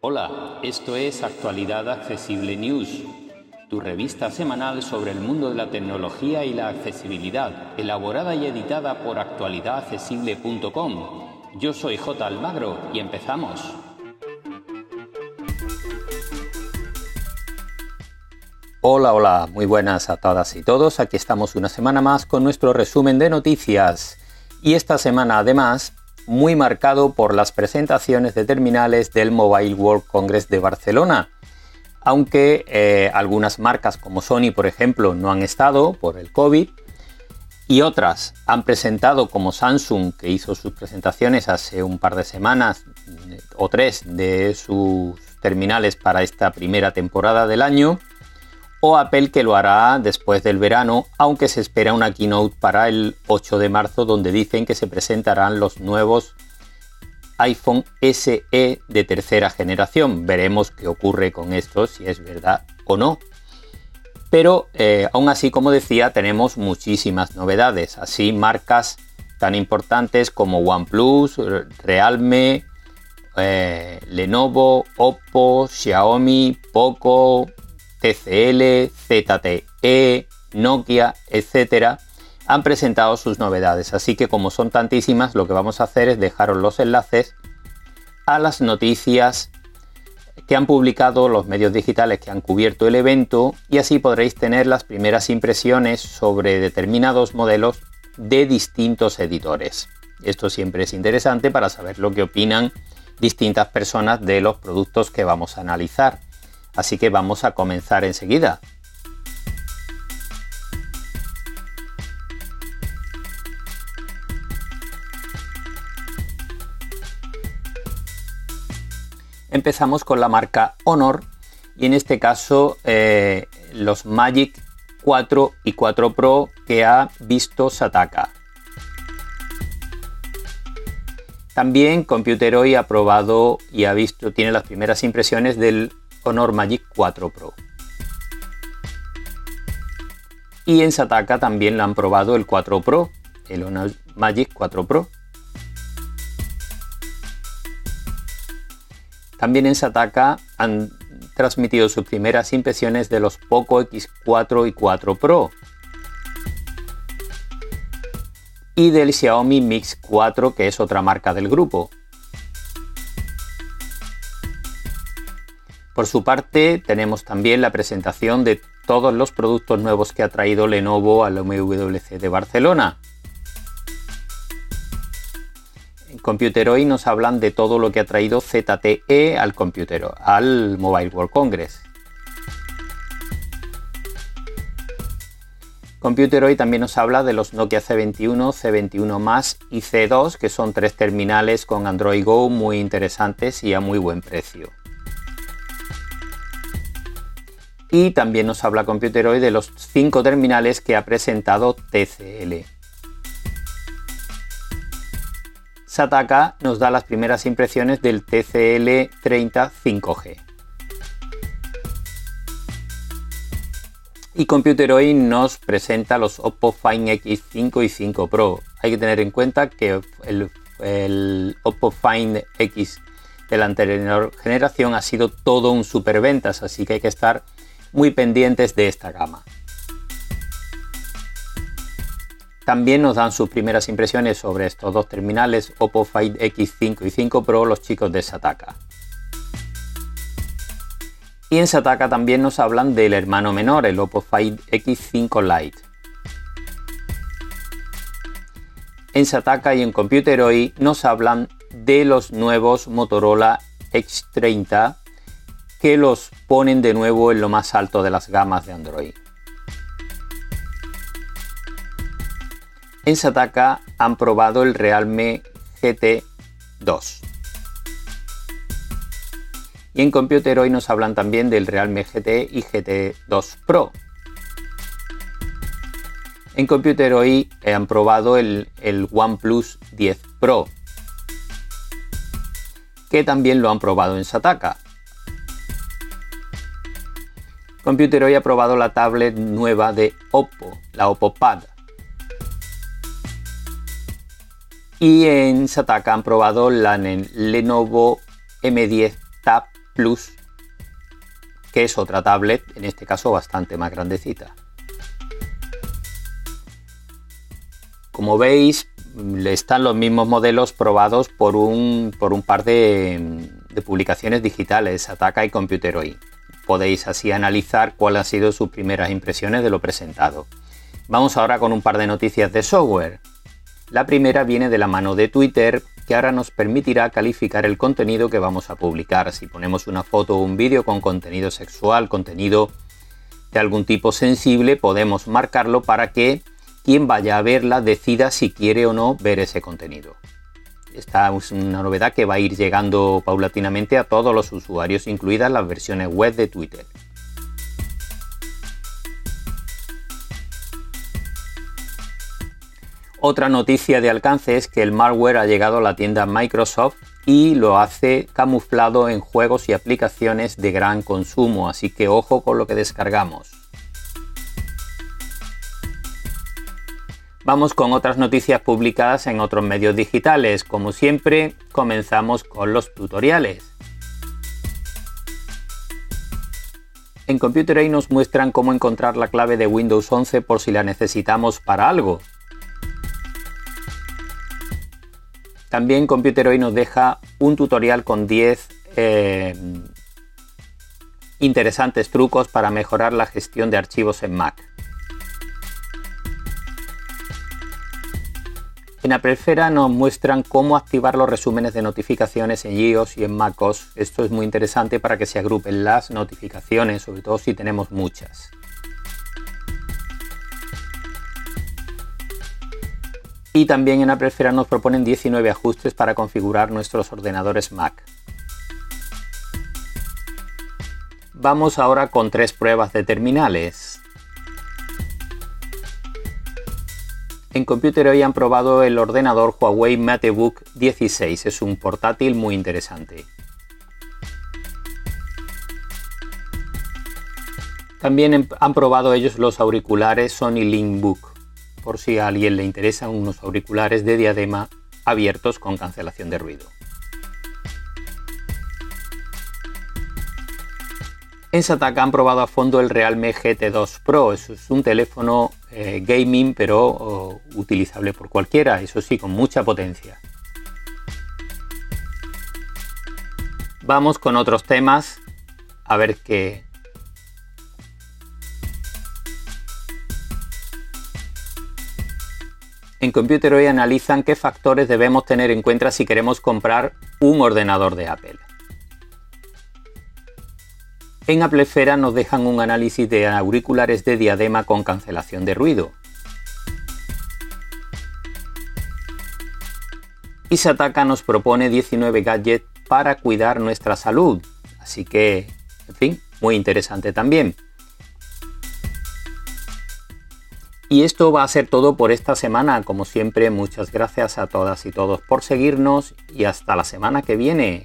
Hola, esto es Actualidad Accesible News, tu revista semanal sobre el mundo de la tecnología y la accesibilidad, elaborada y editada por actualidadaccesible.com. Yo soy J. Almagro y empezamos. Hola, hola, muy buenas a todas y todos. Aquí estamos una semana más con nuestro resumen de noticias. Y esta semana además muy marcado por las presentaciones de terminales del Mobile World Congress de Barcelona. Aunque eh, algunas marcas como Sony, por ejemplo, no han estado por el COVID, y otras han presentado como Samsung, que hizo sus presentaciones hace un par de semanas o tres de sus terminales para esta primera temporada del año, o Apple que lo hará después del verano, aunque se espera una keynote para el 8 de marzo donde dicen que se presentarán los nuevos iPhone SE de tercera generación. Veremos qué ocurre con esto, si es verdad o no. Pero eh, aún así, como decía, tenemos muchísimas novedades. Así, marcas tan importantes como OnePlus, Realme, eh, Lenovo, Oppo, Xiaomi, Poco, TCL, ZTE, Nokia, etcétera, han presentado sus novedades. Así que como son tantísimas, lo que vamos a hacer es dejaros los enlaces a las noticias que han publicado los medios digitales que han cubierto el evento y así podréis tener las primeras impresiones sobre determinados modelos de distintos editores. Esto siempre es interesante para saber lo que opinan distintas personas de los productos que vamos a analizar. Así que vamos a comenzar enseguida. Empezamos con la marca Honor y en este caso eh, los Magic 4 y 4 Pro que ha visto Sataka. También Computeroy ha probado y ha visto, tiene las primeras impresiones del Honor Magic 4 Pro. Y en Sataka también lo han probado el 4 Pro, el Honor Magic 4 Pro. También en Sataka han transmitido sus primeras impresiones de los Poco X4 y 4 Pro. Y del Xiaomi Mix 4, que es otra marca del grupo. Por su parte, tenemos también la presentación de todos los productos nuevos que ha traído Lenovo al MWC de Barcelona. En Computer hoy nos hablan de todo lo que ha traído ZTE al Computer, al Mobile World Congress. Computer hoy también nos habla de los Nokia C21, C21 y C2, que son tres terminales con Android Go muy interesantes y a muy buen precio. Y también nos habla Computer hoy de los cinco terminales que ha presentado TCL. Sataka nos da las primeras impresiones del TCL 30 5G. Y Computer hoy nos presenta los Oppo Find X5 y 5 Pro. Hay que tener en cuenta que el, el Oppo Find X de la anterior generación ha sido todo un superventas, así que hay que estar muy pendientes de esta gama. También nos dan sus primeras impresiones sobre estos dos terminales Oppo Find X5 y 5 Pro los chicos de Sataka. Y en Sataka también nos hablan del hermano menor, el Oppo Find X5 Lite. En Sataka y en Computer hoy nos hablan de los nuevos Motorola X30 que los ponen de nuevo en lo más alto de las gamas de Android. En Sataka han probado el Realme GT 2. Y en Computer hoy nos hablan también del Realme GT y GT 2 Pro. En Computer hoy han probado el, el OnePlus 10 Pro, que también lo han probado en Sataka. Computer hoy ha probado la tablet nueva de Oppo, la Oppo Pad. Y en Sataka han probado la Lenovo M10 Tab Plus, que es otra tablet, en este caso bastante más grandecita. Como veis, están los mismos modelos probados por un, por un par de, publicaciones digitales, Ataka y Computeroid. Podéis así analizar cuáles han sido sus primeras impresiones de lo presentado. Vamos ahora con un par de noticias de software. La primera viene de la mano de Twitter, que ahora nos permitirá calificar el contenido que vamos a publicar. Si ponemos una foto o un vídeo con contenido sexual, contenido de algún tipo sensible, podemos marcarlo para que quien vaya a verla decida si quiere o no ver ese contenido. Esta es una novedad que va a ir llegando paulatinamente a todos los usuarios, incluidas las versiones web de Twitter. Otra noticia de alcance es que el malware ha llegado a la tienda Microsoft y lo hace camuflado en juegos y aplicaciones de gran consumo, así que ojo con lo que descargamos. Vamos con otras noticias publicadas en otros medios digitales. Como siempre, comenzamos con los tutoriales. En Computer nos muestran cómo encontrar la clave de Windows 11 por si la necesitamos para algo. También Computer nos deja un tutorial con 10 eh, interesantes trucos para mejorar la gestión de archivos en Mac. En Apple nos muestran cómo activar los resúmenes de notificaciones en iOS y en MacOS. Esto es muy interesante para que se agrupen las notificaciones, sobre todo si tenemos muchas. Y también en Apple nos proponen 19 ajustes para configurar nuestros ordenadores Mac. Vamos ahora con tres pruebas de terminales. En Computer hoy han probado el ordenador Huawei MateBook 16. Es un portátil muy interesante. También han probado ellos los auriculares Sony Linkbook, por si a alguien le interesan unos auriculares de diadema abiertos con cancelación de ruido. En Sataka han probado a fondo el Realme GT2 Pro. es un teléfono eh, gaming, pero utilizable por cualquiera, eso sí, con mucha potencia. Vamos con otros temas, a ver qué... En Computer hoy analizan qué factores debemos tener en cuenta si queremos comprar un ordenador de Apple. En Applefera nos dejan un análisis de auriculares de diadema con cancelación de ruido. Y Sataka nos propone 19 gadgets para cuidar nuestra salud. Así que, en fin, muy interesante también. Y esto va a ser todo por esta semana. Como siempre, muchas gracias a todas y todos por seguirnos y hasta la semana que viene.